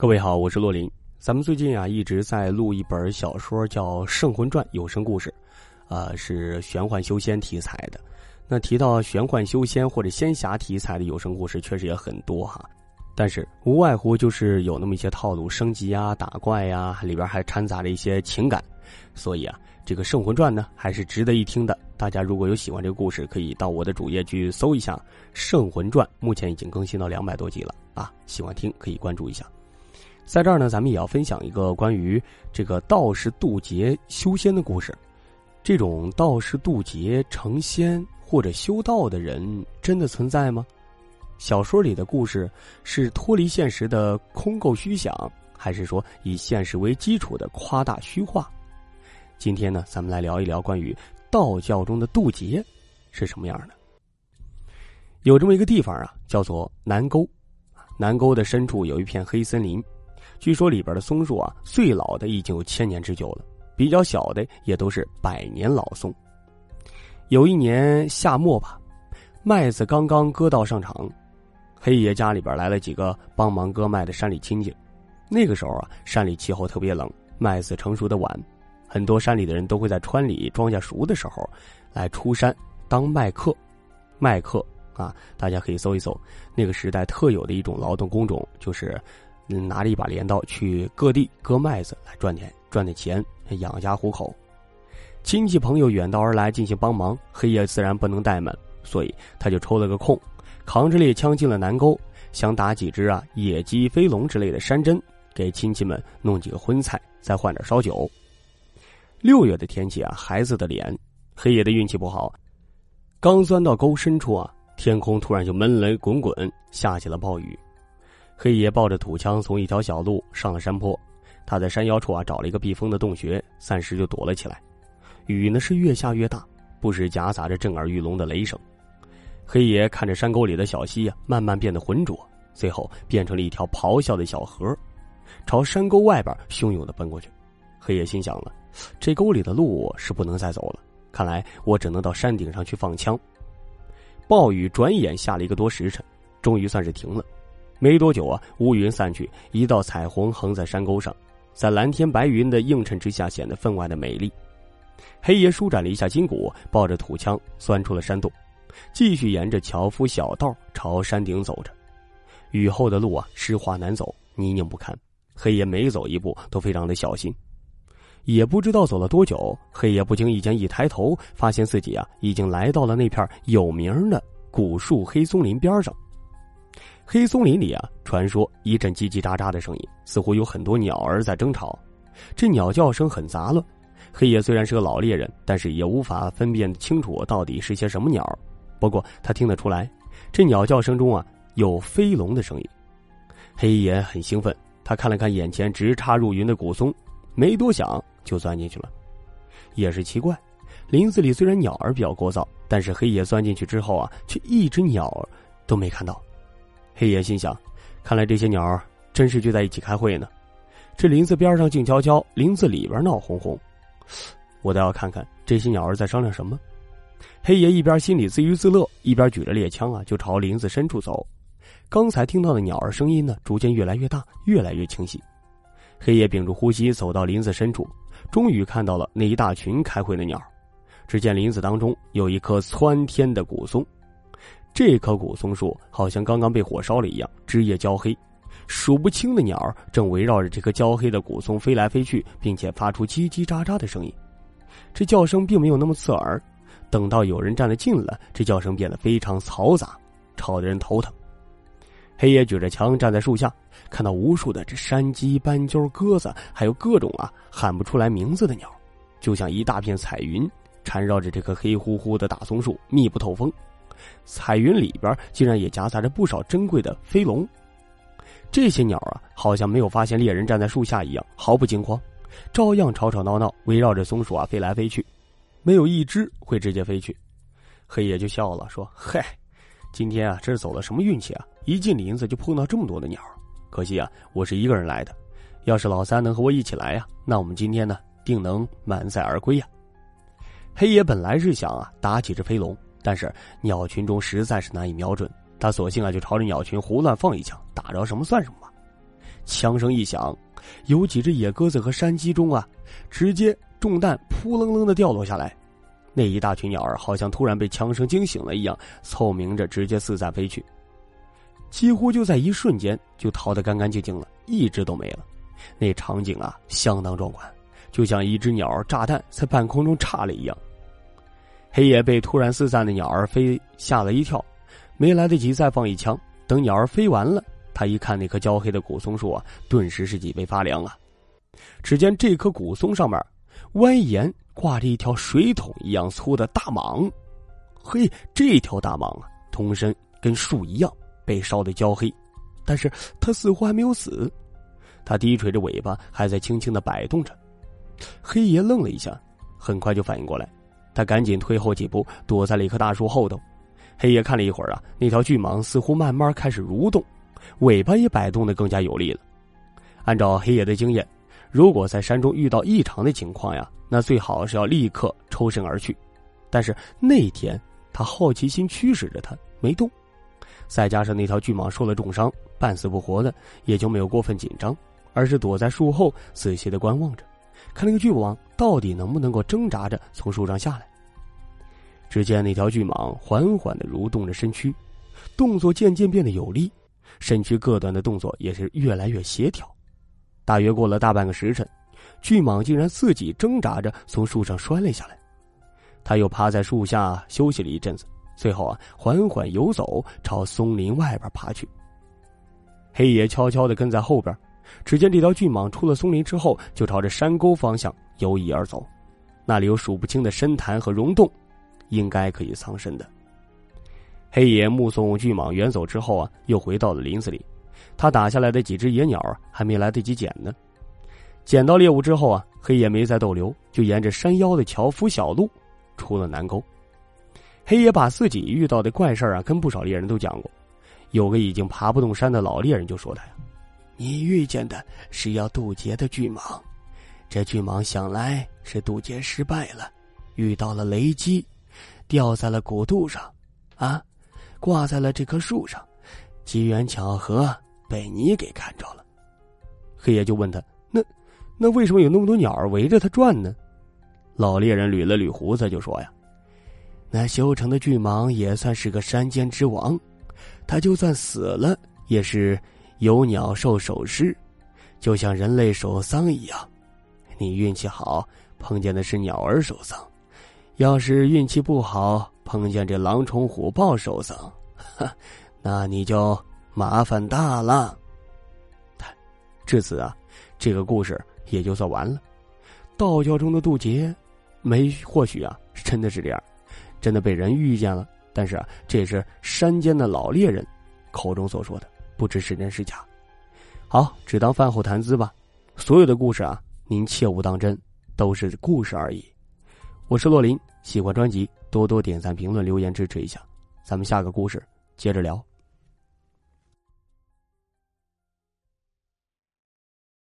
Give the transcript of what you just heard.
各位好，我是洛林。咱们最近啊一直在录一本小说，叫《圣魂传》有声故事，呃，是玄幻修仙题材的。那提到玄幻修仙或者仙侠题材的有声故事，确实也很多哈。但是无外乎就是有那么一些套路，升级啊、打怪呀，里边还掺杂着一些情感。所以啊，这个《圣魂传》呢，还是值得一听的。大家如果有喜欢这个故事，可以到我的主页去搜一下《圣魂传》，目前已经更新到两百多集了啊！喜欢听可以关注一下。在这儿呢，咱们也要分享一个关于这个道士渡劫修仙的故事。这种道士渡劫成仙或者修道的人，真的存在吗？小说里的故事是脱离现实的空构虚想，还是说以现实为基础的夸大虚化？今天呢，咱们来聊一聊关于道教中的渡劫是什么样的。有这么一个地方啊，叫做南沟。南沟的深处有一片黑森林。据说里边的松树啊，最老的已经有千年之久了，比较小的也都是百年老松。有一年夏末吧，麦子刚刚割到上场，黑爷家里边来了几个帮忙割麦的山里亲戚。那个时候啊，山里气候特别冷，麦子成熟的晚，很多山里的人都会在川里庄稼熟的时候，来出山当麦客。麦客啊，大家可以搜一搜，那个时代特有的一种劳动工种，就是。拿着一把镰刀去各地割麦子来赚点赚点钱养家糊口，亲戚朋友远道而来进行帮忙，黑爷自然不能怠慢，所以他就抽了个空，扛着猎枪进了南沟，想打几只啊野鸡、飞龙之类的山珍，给亲戚们弄几个荤菜，再换点烧酒。六月的天气啊，孩子的脸，黑爷的运气不好，刚钻到沟深处啊，天空突然就闷雷滚滚，下起了暴雨。黑爷抱着土枪从一条小路上了山坡，他在山腰处啊找了一个避风的洞穴，暂时就躲了起来。雨呢是越下越大，不时夹杂着震耳欲聋的雷声。黑爷看着山沟里的小溪呀，慢慢变得浑浊，最后变成了一条咆哮的小河，朝山沟外边汹涌的奔过去。黑爷心想了，这沟里的路是不能再走了，看来我只能到山顶上去放枪。暴雨转眼下了一个多时辰，终于算是停了。没多久啊，乌云散去，一道彩虹横在山沟上，在蓝天白云的映衬之下，显得分外的美丽。黑爷舒展了一下筋骨，抱着土枪钻出了山洞，继续沿着樵夫小道朝山顶走着。雨后的路啊，湿滑难走，泥泞不堪。黑爷每走一步都非常的小心。也不知道走了多久，黑爷不经意间一抬头，发现自己啊，已经来到了那片有名的古树黑松林边上。黑松林里啊，传说一阵叽叽喳喳的声音，似乎有很多鸟儿在争吵。这鸟叫声很杂乱。黑爷虽然是个老猎人，但是也无法分辨清楚到底是些什么鸟。不过他听得出来，这鸟叫声中啊有飞龙的声音。黑爷很兴奋，他看了看眼前直插入云的古松，没多想就钻进去了。也是奇怪，林子里虽然鸟儿比较聒噪，但是黑爷钻进去之后啊，却一只鸟都没看到。黑爷心想：“看来这些鸟儿真是聚在一起开会呢。这林子边上静悄悄，林子里边闹哄哄。我倒要看看这些鸟儿在商量什么。”黑爷一边心里自娱自乐，一边举着猎枪啊，就朝林子深处走。刚才听到的鸟儿声音呢，逐渐越来越大，越来越清晰。黑爷屏住呼吸，走到林子深处，终于看到了那一大群开会的鸟。只见林子当中有一棵窜天的古松。这棵古松树好像刚刚被火烧了一样，枝叶焦黑，数不清的鸟儿正围绕着这棵焦黑的古松飞来飞去，并且发出叽叽喳喳的声音。这叫声并没有那么刺耳，等到有人站得近了，这叫声变得非常嘈杂，吵得人头疼。黑爷举着枪站在树下，看到无数的这山鸡、斑鸠、鸽子，还有各种啊喊不出来名字的鸟，就像一大片彩云缠绕着这棵黑乎乎的大松树，密不透风。彩云里边竟然也夹杂着不少珍贵的飞龙，这些鸟啊，好像没有发现猎人站在树下一样，毫不惊慌，照样吵吵闹闹，围绕着松鼠啊飞来飞去，没有一只会直接飞去。黑爷就笑了，说：“嗨，今天啊，这是走了什么运气啊？一进林子就碰到这么多的鸟，可惜啊，我是一个人来的。要是老三能和我一起来呀，那我们今天呢，定能满载而归呀。”黑爷本来是想啊，打几只飞龙。但是鸟群中实在是难以瞄准，他索性啊就朝着鸟群胡乱放一枪，打着什么算什么吧。枪声一响，有几只野鸽子和山鸡中啊，直接中弹，扑棱棱的掉落下来。那一大群鸟儿好像突然被枪声惊醒了一样，凑鸣着直接四散飞去。几乎就在一瞬间，就逃得干干净净了，一只都没了。那场景啊，相当壮观，就像一只鸟炸弹在半空中炸了一样。黑爷被突然四散的鸟儿飞吓了一跳，没来得及再放一枪。等鸟儿飞完了，他一看那棵焦黑的古松树啊，顿时是脊背发凉啊。只见这棵古松上面蜿蜒挂着一条水桶一样粗的大蟒，嘿，这条大蟒啊，通身跟树一样。被烧得焦黑，但是他似乎还没有死，他低垂着尾巴，还在轻轻的摆动着。黑爷愣了一下，很快就反应过来，他赶紧退后几步，躲在了一棵大树后头。黑爷看了一会儿啊，那条巨蟒似乎慢慢开始蠕动，尾巴也摆动的更加有力了。按照黑爷的经验，如果在山中遇到异常的情况呀，那最好是要立刻抽身而去。但是那天他好奇心驱使着他没动。再加上那条巨蟒受了重伤，半死不活的，也就没有过分紧张，而是躲在树后仔细的观望着，看那个巨蟒到底能不能够挣扎着从树上下来。只见那条巨蟒缓缓的蠕动着身躯，动作渐渐变得有力，身躯各段的动作也是越来越协调。大约过了大半个时辰，巨蟒竟然自己挣扎着从树上摔了下来，他又趴在树下休息了一阵子。最后啊，缓缓游走，朝松林外边爬去。黑爷悄悄的跟在后边，只见这条巨蟒出了松林之后，就朝着山沟方向游移而走。那里有数不清的深潭和溶洞，应该可以藏身的。黑爷目送巨蟒远走之后啊，又回到了林子里。他打下来的几只野鸟还没来得及捡呢。捡到猎物之后啊，黑爷没再逗留，就沿着山腰的樵夫小路出了南沟。黑爷把自己遇到的怪事啊，跟不少猎人都讲过。有个已经爬不动山的老猎人就说他呀：“你遇见的是要渡劫的巨蟒，这巨蟒想来是渡劫失败了，遇到了雷击，掉在了古渡上，啊，挂在了这棵树上，机缘巧合被你给看着了。”黑爷就问他：“那那为什么有那么多鸟儿围着他转呢？”老猎人捋了捋胡子就说呀。那修成的巨蟒也算是个山间之王，他就算死了，也是有鸟兽守尸，就像人类守丧一样。你运气好，碰见的是鸟儿守丧；要是运气不好，碰见这狼虫虎豹守丧，哈，那你就麻烦大了。至此啊，这个故事也就算完了。道教中的渡劫，没或许啊，真的是这样。真的被人遇见了，但是啊，这是山间的老猎人口中所说的，不知是真是假。好，只当饭后谈资吧。所有的故事啊，您切勿当真，都是故事而已。我是洛林，喜欢专辑多多点赞、评论、留言支持一下。咱们下个故事接着聊。